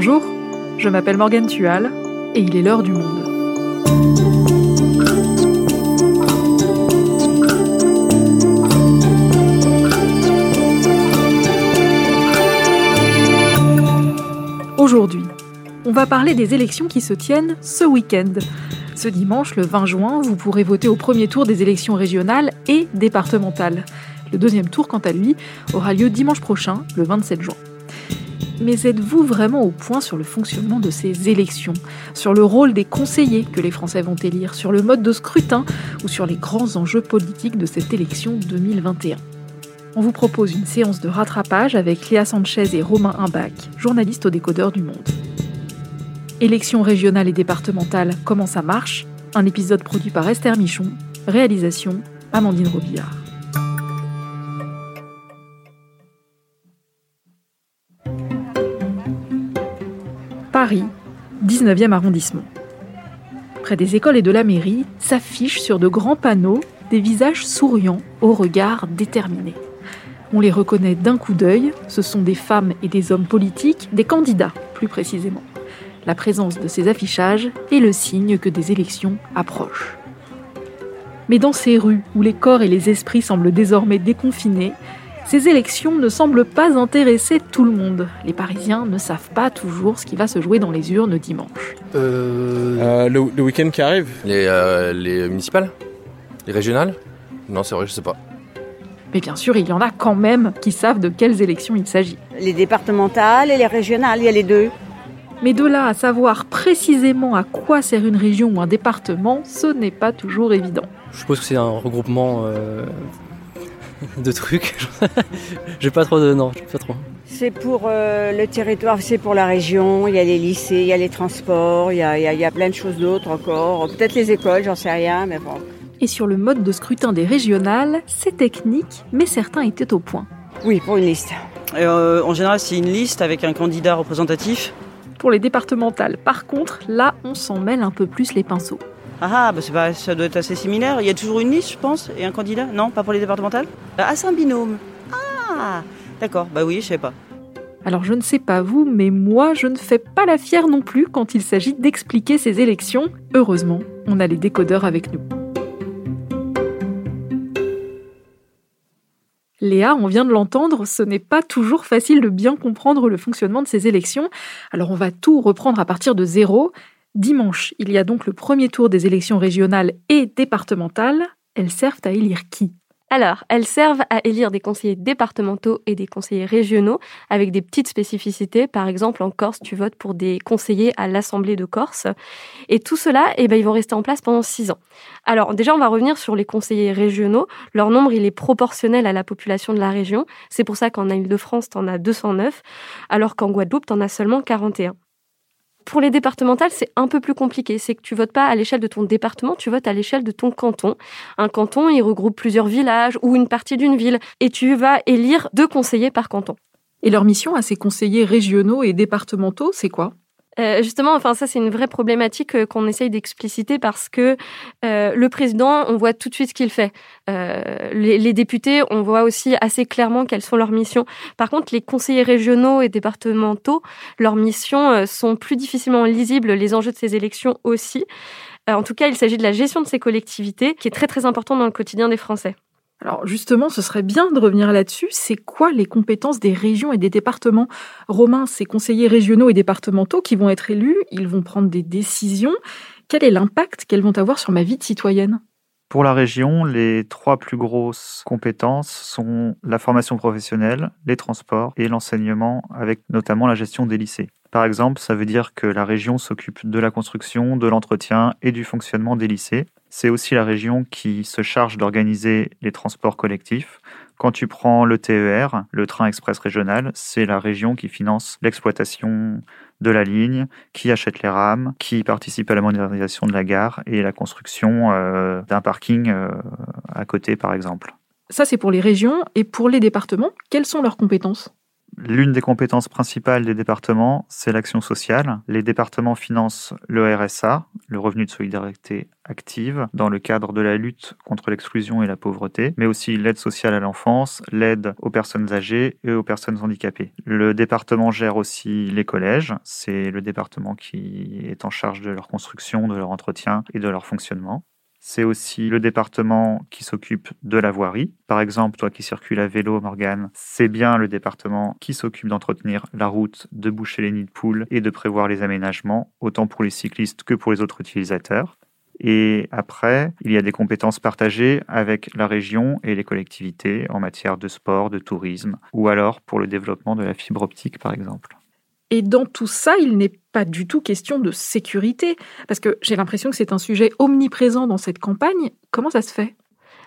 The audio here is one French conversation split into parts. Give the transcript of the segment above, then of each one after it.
Bonjour, je m'appelle Morgane Tual et il est l'heure du monde. Aujourd'hui, on va parler des élections qui se tiennent ce week-end. Ce dimanche, le 20 juin, vous pourrez voter au premier tour des élections régionales et départementales. Le deuxième tour, quant à lui, aura lieu dimanche prochain, le 27 juin. Mais êtes-vous vraiment au point sur le fonctionnement de ces élections, sur le rôle des conseillers que les Français vont élire, sur le mode de scrutin? Ou sur les grands enjeux politiques de cette élection 2021 On vous propose une séance de rattrapage avec Léa Sanchez et Romain Imbach, journalistes au décodeur du Monde. Élections régionales et départementales, comment ça marche? Un épisode produit par Esther Michon, réalisation Amandine Robillard. 19e arrondissement. Près des écoles et de la mairie s'affichent sur de grands panneaux des visages souriants au regard déterminé. On les reconnaît d'un coup d'œil, ce sont des femmes et des hommes politiques, des candidats plus précisément. La présence de ces affichages est le signe que des élections approchent. Mais dans ces rues où les corps et les esprits semblent désormais déconfinés, ces élections ne semblent pas intéresser tout le monde. Les Parisiens ne savent pas toujours ce qui va se jouer dans les urnes dimanche. Euh... Euh, le, le week-end qui arrive Les, euh, les municipales? Les régionales? Non, c'est vrai, je sais pas. Mais bien sûr, il y en a quand même qui savent de quelles élections il s'agit. Les départementales et les régionales, il y a les deux. Mais de là à savoir précisément à quoi sert une région ou un département, ce n'est pas toujours évident. Je suppose que c'est un regroupement euh, de trucs. j'ai pas trop de non, j'ai pas trop. C'est pour euh, le territoire, c'est pour la région. Il y a les lycées, il y a les transports, il y a, il y a, il y a plein de choses d'autres encore. Peut-être les écoles, j'en sais rien, mais bon. Et sur le mode de scrutin des régionales, c'est technique, mais certains étaient au point. Oui, pour une liste. Euh, en général, c'est une liste avec un candidat représentatif. Pour les départementales, par contre, là, on s'en mêle un peu plus les pinceaux. Ah, bah, pas, ça doit être assez similaire. Il y a toujours une liste, je pense, et un candidat? Non, pas pour les départementales? Ah, c'est un binôme. Ah, d'accord. Bah oui, je sais pas. Alors je ne sais pas vous, mais moi je ne fais pas la fière non plus quand il s'agit d'expliquer ces élections. Heureusement, on a les décodeurs avec nous. Léa, on vient de l'entendre, ce n'est pas toujours facile de bien comprendre le fonctionnement de ces élections. Alors on va tout reprendre à partir de zéro. Dimanche, il y a donc le premier tour des élections régionales et départementales. Elles servent à élire qui? Alors, elles servent à élire des conseillers départementaux et des conseillers régionaux avec des petites spécificités. Par exemple, en Corse, tu votes pour des conseillers à l'Assemblée de Corse. Et tout cela, eh ben, ils vont rester en place pendant six ans. Alors, déjà, on va revenir sur les conseillers régionaux. Leur nombre, il est proportionnel à la population de la région. C'est pour ça qu'en Ile-de-France, tu en as 209, alors qu'en Guadeloupe, tu en as seulement 41. Pour les départementales, c'est un peu plus compliqué. C'est que tu votes pas à l'échelle de ton département, tu votes à l'échelle de ton canton. Un canton, il regroupe plusieurs villages ou une partie d'une ville et tu vas élire deux conseillers par canton. Et leur mission à ces conseillers régionaux et départementaux, c'est quoi? Euh, justement, enfin ça c'est une vraie problématique euh, qu'on essaye d'expliciter parce que euh, le président, on voit tout de suite ce qu'il fait. Euh, les, les, députés, on voit aussi assez clairement quelles sont leurs missions. Par contre, les conseillers régionaux et départementaux, leurs missions sont plus difficilement lisibles. Les enjeux de ces élections aussi. En tout cas, il s'agit de la gestion de ces collectivités, qui est très très important dans le quotidien des Français. Alors justement, ce serait bien de revenir là-dessus. C'est quoi les compétences des régions et des départements? Romain, ces conseillers régionaux et départementaux qui vont être élus, ils vont prendre des décisions. Quel est l'impact qu'elles vont avoir sur ma vie de citoyenne? Pour la région, les trois plus grosses compétences sont la formation professionnelle, les transports et l'enseignement, avec notamment la gestion des lycées. Par exemple, ça veut dire que la région s'occupe de la construction, de l'entretien et du fonctionnement des lycées. C'est aussi la région qui se charge d'organiser les transports collectifs. Quand tu prends le TER, le train express régional, c'est la région qui finance l'exploitation de la ligne, qui achète les rames, qui participe à la modernisation de la gare et la construction euh, d'un parking euh, à côté, par exemple. Ça, c'est pour les régions. Et pour les départements, quelles sont leurs compétences? L'une des compétences principales des départements, c'est l'action sociale. Les départements financent le RSA, le revenu de solidarité active, dans le cadre de la lutte contre l'exclusion et la pauvreté, mais aussi l'aide sociale à l'enfance, l'aide aux personnes âgées et aux personnes handicapées. Le département gère aussi les collèges. C'est le département qui est en charge de leur construction, de leur entretien et de leur fonctionnement. C'est aussi le département qui s'occupe de la voirie. Par exemple, toi qui circules à vélo, Morgane, c'est bien le département qui s'occupe d'entretenir la route, de boucher les nids de poules et de prévoir les aménagements, autant pour les cyclistes que pour les autres utilisateurs. Et après, il y a des compétences partagées avec la région et les collectivités en matière de sport, de tourisme, ou alors pour le développement de la fibre optique, par exemple. Et dans tout ça, il n'est pas du tout question de sécurité, parce que j'ai l'impression que c'est un sujet omniprésent dans cette campagne. Comment ça se fait?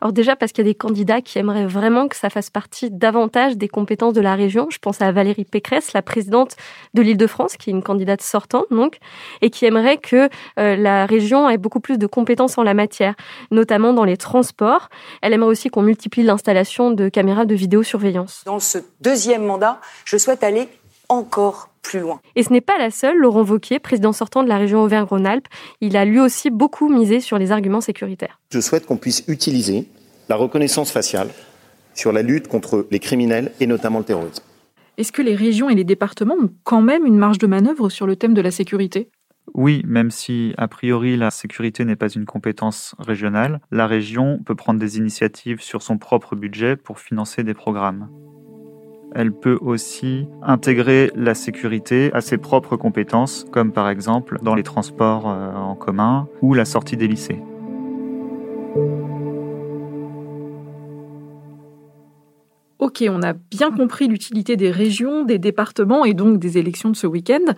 Alors déjà parce qu'il y a des candidats qui aimeraient vraiment que ça fasse partie davantage des compétences de la région. Je pense à Valérie Pécresse, la présidente de l'Île-de-France, qui est une candidate sortante donc, et qui aimerait que euh, la région ait beaucoup plus de compétences en la matière, notamment dans les transports. Elle aimerait aussi qu'on multiplie l'installation de caméras de vidéosurveillance. Dans ce deuxième mandat, je souhaite aller encore plus loin. Et ce n'est pas la seule. Laurent Vauquier, président sortant de la région Auvergne-Rhône-Alpes, il a lui aussi beaucoup misé sur les arguments sécuritaires. Je souhaite qu'on puisse utiliser la reconnaissance faciale sur la lutte contre les criminels et notamment le terrorisme. Est-ce que les régions et les départements ont quand même une marge de manœuvre sur le thème de la sécurité? Oui, même si a priori la sécurité n'est pas une compétence régionale, la région peut prendre des initiatives sur son propre budget pour financer des programmes. Elle peut aussi intégrer la sécurité à ses propres compétences, comme par exemple dans les transports euh, en commun ou la sortie des lycées. Ok, on a bien compris l'utilité des régions, des départements et donc des élections de ce week-end.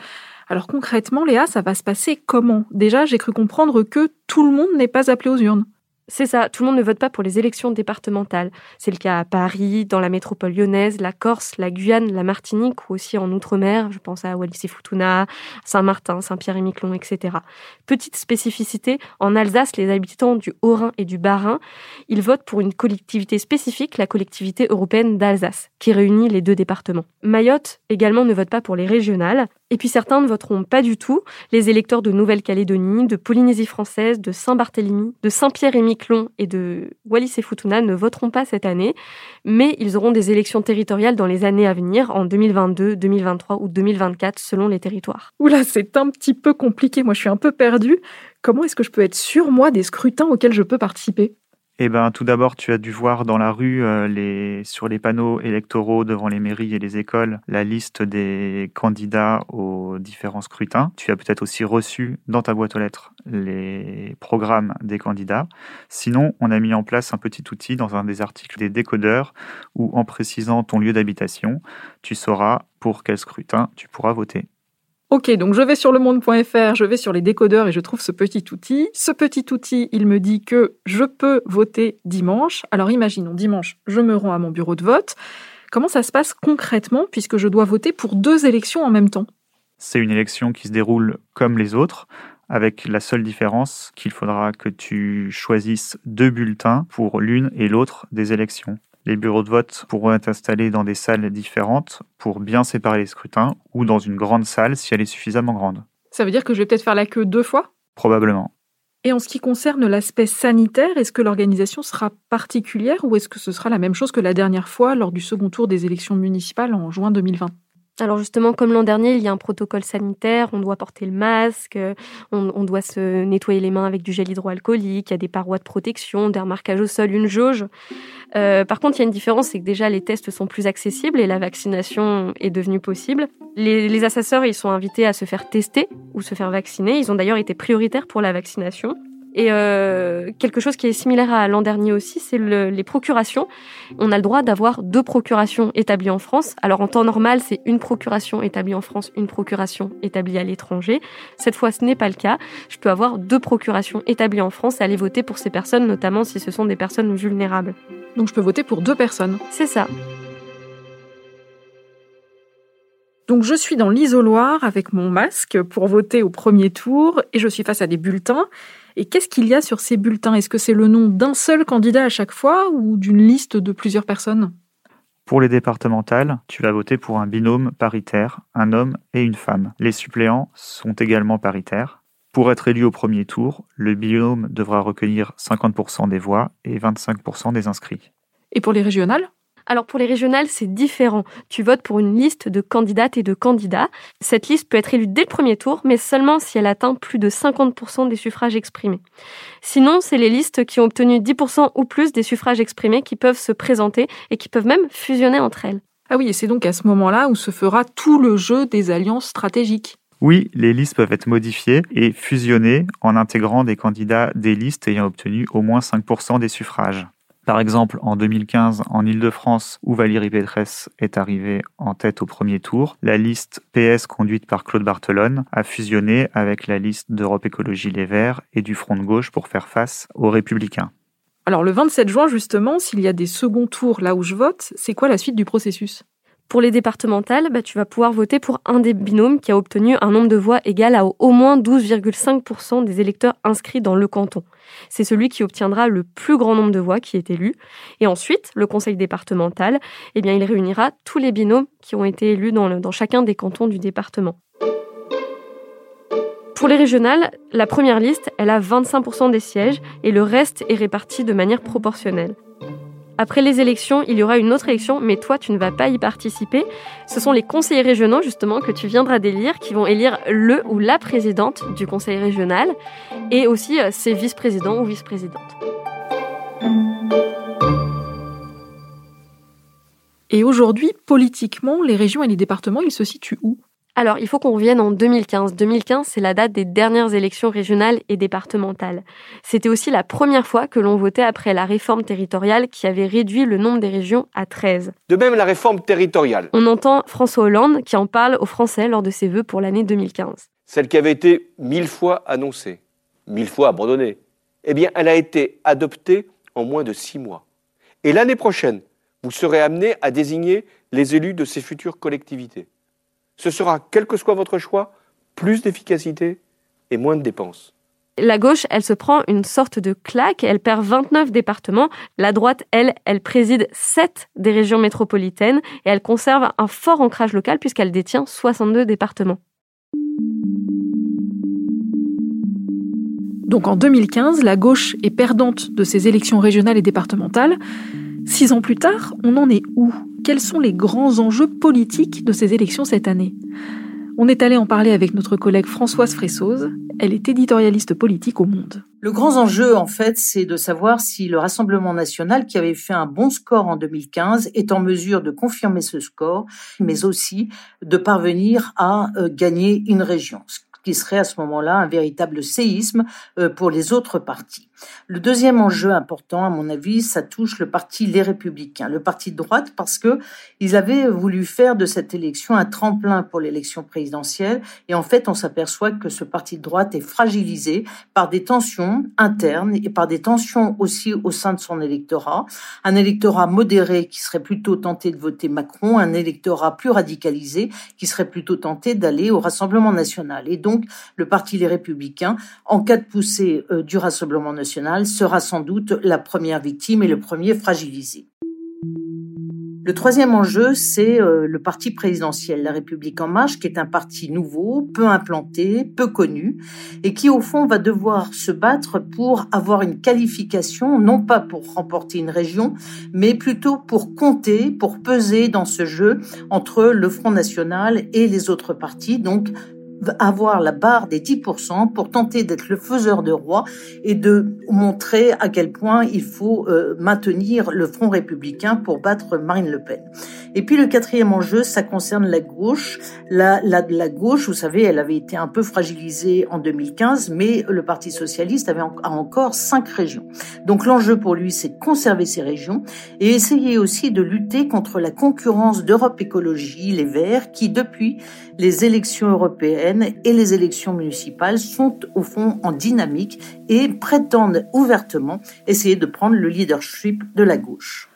Alors concrètement, Léa, ça va se passer comment? Déjà, j'ai cru comprendre que tout le monde n'est pas appelé aux urnes. C'est ça, tout le monde ne vote pas pour les élections départementales. C'est le cas à Paris, dans la métropole lyonnaise, la Corse, la Guyane, la Martinique ou aussi en Outre-mer. Je pense à Wallis et Futuna, Saint-Martin, Saint-Pierre-et-Miquelon, etc. Petite spécificité, en Alsace, les habitants du Haut-Rhin et du Bas-Rhin, ils votent pour une collectivité spécifique, la collectivité européenne d'Alsace, qui réunit les deux départements. Mayotte également ne vote pas pour les régionales. Et puis certains ne voteront pas du tout. Les électeurs de Nouvelle-Calédonie, de Polynésie française, de Saint-Barthélemy, de Saint-Pierre-et-Miquelon et de Wallis et Futuna ne voteront pas cette année, mais ils auront des élections territoriales dans les années à venir, en 2022, 2023 ou 2024, selon les territoires. Oula, c'est un petit peu compliqué. Moi, je suis un peu perdue. Comment est-ce que je peux être sûr, moi, des scrutins auxquels je peux participer? Eh ben, tout d'abord, tu as dû voir dans la rue, euh, sur les panneaux électoraux devant les mairies et les écoles, la liste des candidats aux différents scrutins. Tu as peut-être aussi reçu dans ta boîte aux lettres les programmes des candidats. Sinon, on a mis en place un petit outil dans un des articles des décodeurs où, en précisant ton lieu d'habitation, tu sauras pour quel scrutin tu pourras voter. Ok, donc je vais sur le monde.fr, je vais sur les décodeurs et je trouve ce petit outil. Ce petit outil, il me dit que je peux voter dimanche. Alors imaginons, dimanche, je me rends à mon bureau de vote. Comment ça se passe concrètement puisque je dois voter pour deux élections en même temps? C'est une élection qui se déroule comme les autres, avec la seule différence qu'il faudra que tu choisisses deux bulletins pour l'une et l'autre des élections. Les bureaux de vote pourront être installés dans des salles différentes pour bien séparer les scrutins ou dans une grande salle si elle est suffisamment grande. Ça veut dire que je vais peut-être faire la queue deux fois? Probablement. Et en ce qui concerne l'aspect sanitaire, est-ce que l'organisation sera particulière ou est-ce que ce sera la même chose que la dernière fois lors du second tour des élections municipales en juin 2020 alors justement, comme l'an dernier, il y a un protocole sanitaire, on doit porter le masque, on, doit se nettoyer les mains avec du gel hydroalcoolique, il y a des parois de protection, des remarquages au sol, une jauge. Euh, par contre, il y a une différence, c'est que déjà les tests sont plus accessibles et la vaccination est devenue possible. Les, les assesseurs, ils sont invités à se faire tester ou se faire vacciner. Ils ont d'ailleurs été prioritaires pour la vaccination. Et euh, quelque chose qui est similaire à l'an dernier aussi, c'est les procurations. On a le droit d'avoir deux procurations établies en France. Alors en temps normal, c'est une procuration établie en France, une procuration établie à l'étranger. Cette fois, ce n'est pas le cas. Je peux avoir deux procurations établies en France et aller voter pour ces personnes, notamment si ce sont des personnes vulnérables. Donc je peux voter pour deux personnes. C'est ça. Donc je suis dans l'isoloir avec mon masque pour voter au premier tour et je suis face à des bulletins. Et qu'est-ce qu'il y a sur ces bulletins? Est-ce que c'est le nom d'un seul candidat à chaque fois ou d'une liste de plusieurs personnes? Pour les départementales, tu vas voter pour un binôme paritaire, un homme et une femme. Les suppléants sont également paritaires. Pour être élu au premier tour, le binôme devra recueillir 50% des voix et 25% des inscrits. Et pour les régionales? Alors pour les régionales, c'est différent. Tu votes pour une liste de candidates et de candidats. Cette liste peut être élue dès le premier tour, mais seulement si elle atteint plus de 50% des suffrages exprimés. Sinon, c'est les listes qui ont obtenu 10% ou plus des suffrages exprimés qui peuvent se présenter et qui peuvent même fusionner entre elles. Ah oui, et c'est donc à ce moment-là où se fera tout le jeu des alliances stratégiques. Oui, les listes peuvent être modifiées et fusionnées en intégrant des candidats des listes ayant obtenu au moins 5% des suffrages. Par exemple, en 2015, en Ile-de-France, où Valérie Pécresse est arrivée en tête au premier tour, la liste PS conduite par Claude Barthelone a fusionné avec la liste d'Europe Écologie Les Verts et du Front de Gauche pour faire face aux Républicains. Alors le 27 juin, justement, s'il y a des seconds tours là où je vote, c'est quoi la suite du processus? Pour les départementales, bah, tu vas pouvoir voter pour un des binômes qui a obtenu un nombre de voix égal à au moins 12,5% des électeurs inscrits dans le canton. C'est celui qui obtiendra le plus grand nombre de voix qui est élu. Et ensuite, le conseil départemental, eh bien, il réunira tous les binômes qui ont été élus dans, dans chacun des cantons du département. Pour les régionales, la première liste, elle a 25% des sièges et le reste est réparti de manière proportionnelle. Après les élections, il y aura une autre élection, mais toi, tu ne vas pas y participer. Ce sont les conseillers régionaux, justement, que tu viendras d'élire, qui vont élire le ou la présidente du conseil régional, et aussi euh, ses vice-présidents ou vice-présidentes. Et aujourd'hui, politiquement, les régions et les départements, ils se situent où? Alors, il faut qu'on revienne en 2015. 2015, c'est la date des dernières élections régionales et départementales. C'était aussi la première fois que l'on votait après la réforme territoriale qui avait réduit le nombre des régions à 13. De même, la réforme territoriale. On entend François Hollande qui en parle aux Français lors de ses vœux pour l'année 2015. Celle qui avait été mille fois annoncée, mille fois abandonnée, eh bien, elle a été adoptée en moins de six mois. Et l'année prochaine, vous serez amené à désigner les élus de ces futures collectivités ce sera, quel que soit votre choix, plus d'efficacité et moins de dépenses. La gauche, elle se prend une sorte de claque, elle perd 29 départements. La droite, elle, elle préside 7 des régions métropolitaines et elle conserve un fort ancrage local puisqu'elle détient 62 départements. Donc en 2015, la gauche est perdante de ces élections régionales et départementales. Six ans plus tard, on en est où? Quels sont les grands enjeux politiques de ces élections cette année On est allé en parler avec notre collègue Françoise Fressoz. Elle est éditorialiste politique au Monde. Le grand enjeu, en fait, c'est de savoir si le Rassemblement national, qui avait fait un bon score en 2015, est en mesure de confirmer ce score, mais aussi de parvenir à euh, gagner une région qui serait à ce moment-là un véritable séisme euh, pour les autres partis. Le deuxième enjeu important, à mon avis, ça touche le parti Les Républicains, le parti de droite, parce que ils avaient voulu faire de cette élection un tremplin pour l'élection présidentielle, et en fait, on s'aperçoit que ce parti de droite est fragilisé par des tensions internes et par des tensions aussi au sein de son électorat, un électorat modéré qui serait plutôt tenté de voter Macron, un électorat plus radicalisé qui serait plutôt tenté d'aller au Rassemblement national. Et donc, le parti Les Républicains, en cas de poussée euh, du Rassemblement national, sera sans doute la première victime et le premier fragilisé. Le troisième enjeu, c'est euh, le parti présidentiel, La République en marche, qui est un parti nouveau, peu implanté, peu connu, et qui au fond va devoir se battre pour avoir une qualification, non pas pour remporter une région, mais plutôt pour compter, pour peser dans ce jeu entre le Front National et les autres partis, donc avoir la barre des 10% pour tenter d'être le faiseur de roi et de montrer à quel point il faut euh, maintenir le front républicain pour battre Marine Le Pen. Et puis le quatrième enjeu, ça concerne la gauche. La, la, la gauche, vous savez, elle avait été un peu fragilisée en 2015, mais le Parti socialiste avait a encore cinq régions. Donc l'enjeu pour lui, c'est de conserver ces régions et essayer aussi de lutter contre la concurrence d'Europe Écologie, les Verts, qui depuis les élections européennes et les élections municipales sont au fond en dynamique et prétendent ouvertement essayer de prendre le leadership de la gauche.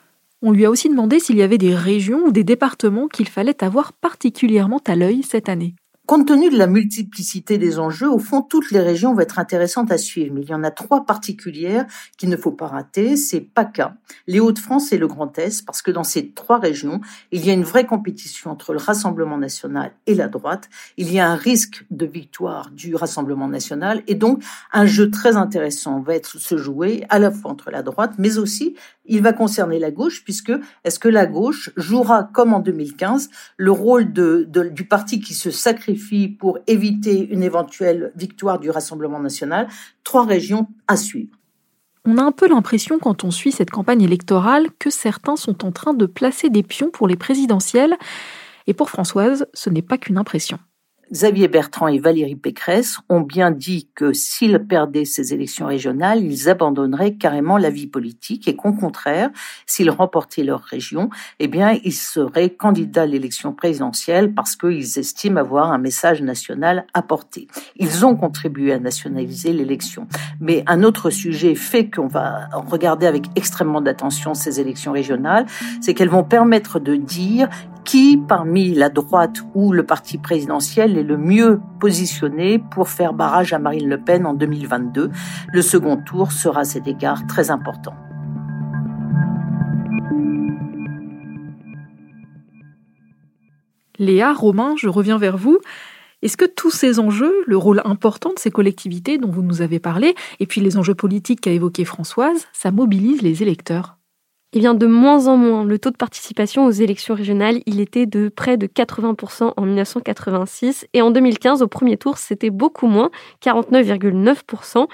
On lui a aussi demandé s'il y avait des régions ou des départements qu'il fallait avoir particulièrement à l'œil cette année. Compte tenu de la multiplicité des enjeux, au fond, toutes les régions vont être intéressantes à suivre. Mais il y en a trois particulières qu'il ne faut pas rater. C'est PACA, les Hauts-de-France et le Grand Est, parce que dans ces trois régions, il y a une vraie compétition entre le Rassemblement national et la droite. Il y a un risque de victoire du Rassemblement national et donc un jeu très intéressant va être se jouer à la fois entre la droite, mais aussi il va concerner la gauche, puisque est-ce que la gauche jouera, comme en 2015, le rôle du parti qui se sacrifie pour éviter une éventuelle victoire du Rassemblement national Trois régions à suivre. On a un peu l'impression, quand on suit cette campagne électorale, que certains sont en train de placer des pions pour les présidentielles. Et pour Françoise, ce n'est pas qu'une impression. Xavier Bertrand et Valérie Pécresse ont bien dit que s'ils perdaient ces élections régionales, ils abandonneraient carrément la vie politique et qu'au contraire, s'ils remportaient leur région, eh bien, ils seraient candidats à l'élection présidentielle parce qu'ils estiment avoir un message national à porter. Ils ont contribué à nationaliser l'élection. Mais un autre sujet fait qu'on va regarder avec extrêmement d'attention ces élections régionales, c'est qu'elles vont permettre de dire qui, parmi la droite ou le parti présidentiel, est le mieux positionné pour faire barrage à Marine Le Pen en 2022. Le second tour sera à cet égard très important. Léa, Romain, je reviens vers vous. Est-ce que tous ces enjeux, le rôle important de ces collectivités dont vous nous avez parlé, et puis les enjeux politiques qu'a évoqué Françoise, ça mobilise les électeurs? Il vient de moins en moins. Le taux de participation aux élections régionales, il était de près de 80% en 1986 et en 2015, au premier tour, c'était beaucoup moins, 49,9%.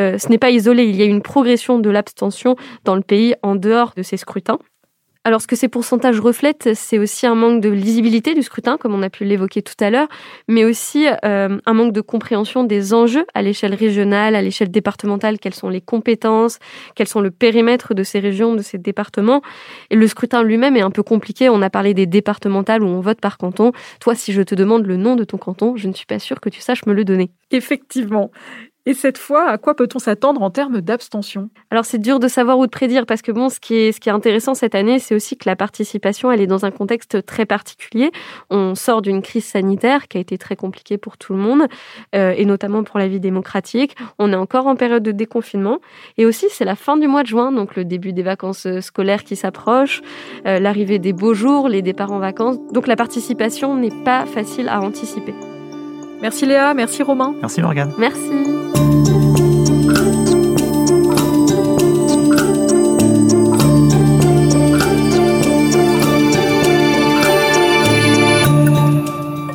Euh, ce n'est pas isolé, il y a eu une progression de l'abstention dans le pays en dehors de ces scrutins. Alors ce que ces pourcentages reflètent, c'est aussi un manque de lisibilité du scrutin, comme on a pu l'évoquer tout à l'heure, mais aussi euh, un manque de compréhension des enjeux à l'échelle régionale, à l'échelle départementale, quelles sont les compétences, quels sont le périmètre de ces régions, de ces départements. Et le scrutin lui-même est un peu compliqué. On a parlé des départementales où on vote par canton. Toi, si je te demande le nom de ton canton, je ne suis pas sûre que tu saches me le donner. Effectivement. Et cette fois, à quoi peut-on s'attendre en termes d'abstention? Alors c'est dur de savoir ou de prédire parce que bon, ce qui est, ce qui est intéressant cette année, c'est aussi que la participation, elle est dans un contexte très particulier. On sort d'une crise sanitaire qui a été très compliquée pour tout le monde euh, et notamment pour la vie démocratique. On est encore en période de déconfinement et aussi c'est la fin du mois de juin, donc le début des vacances euh, scolaires qui s'approchent, euh, l'arrivée des beaux jours, les départs en vacances. Donc la participation n'est pas facile à anticiper. Merci Léa, merci Romain. Merci Morgane. Merci.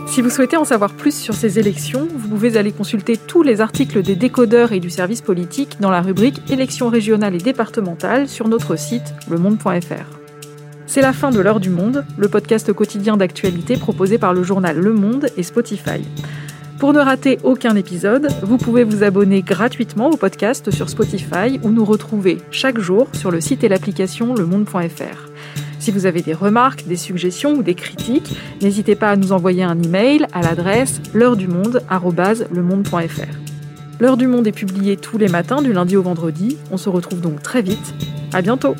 Si vous souhaitez en savoir plus sur ces élections, vous pouvez aller consulter tous les articles des décodeurs et du service politique dans la rubrique Élections régionales et départementales sur notre site lemonde.fr. C'est la fin de l'heure du monde, le podcast quotidien d'actualité proposé par le journal Le Monde et Spotify. Pour ne rater aucun épisode, vous pouvez vous abonner gratuitement au podcast sur Spotify ou nous retrouver chaque jour sur le site et l'application lemonde.fr. Si vous avez des remarques, des suggestions ou des critiques, n'hésitez pas à nous envoyer un email à l'adresse l'heure du monde@lemonde.fr. L'heure du monde est publiée tous les matins du lundi au vendredi. On se retrouve donc très vite. À bientôt.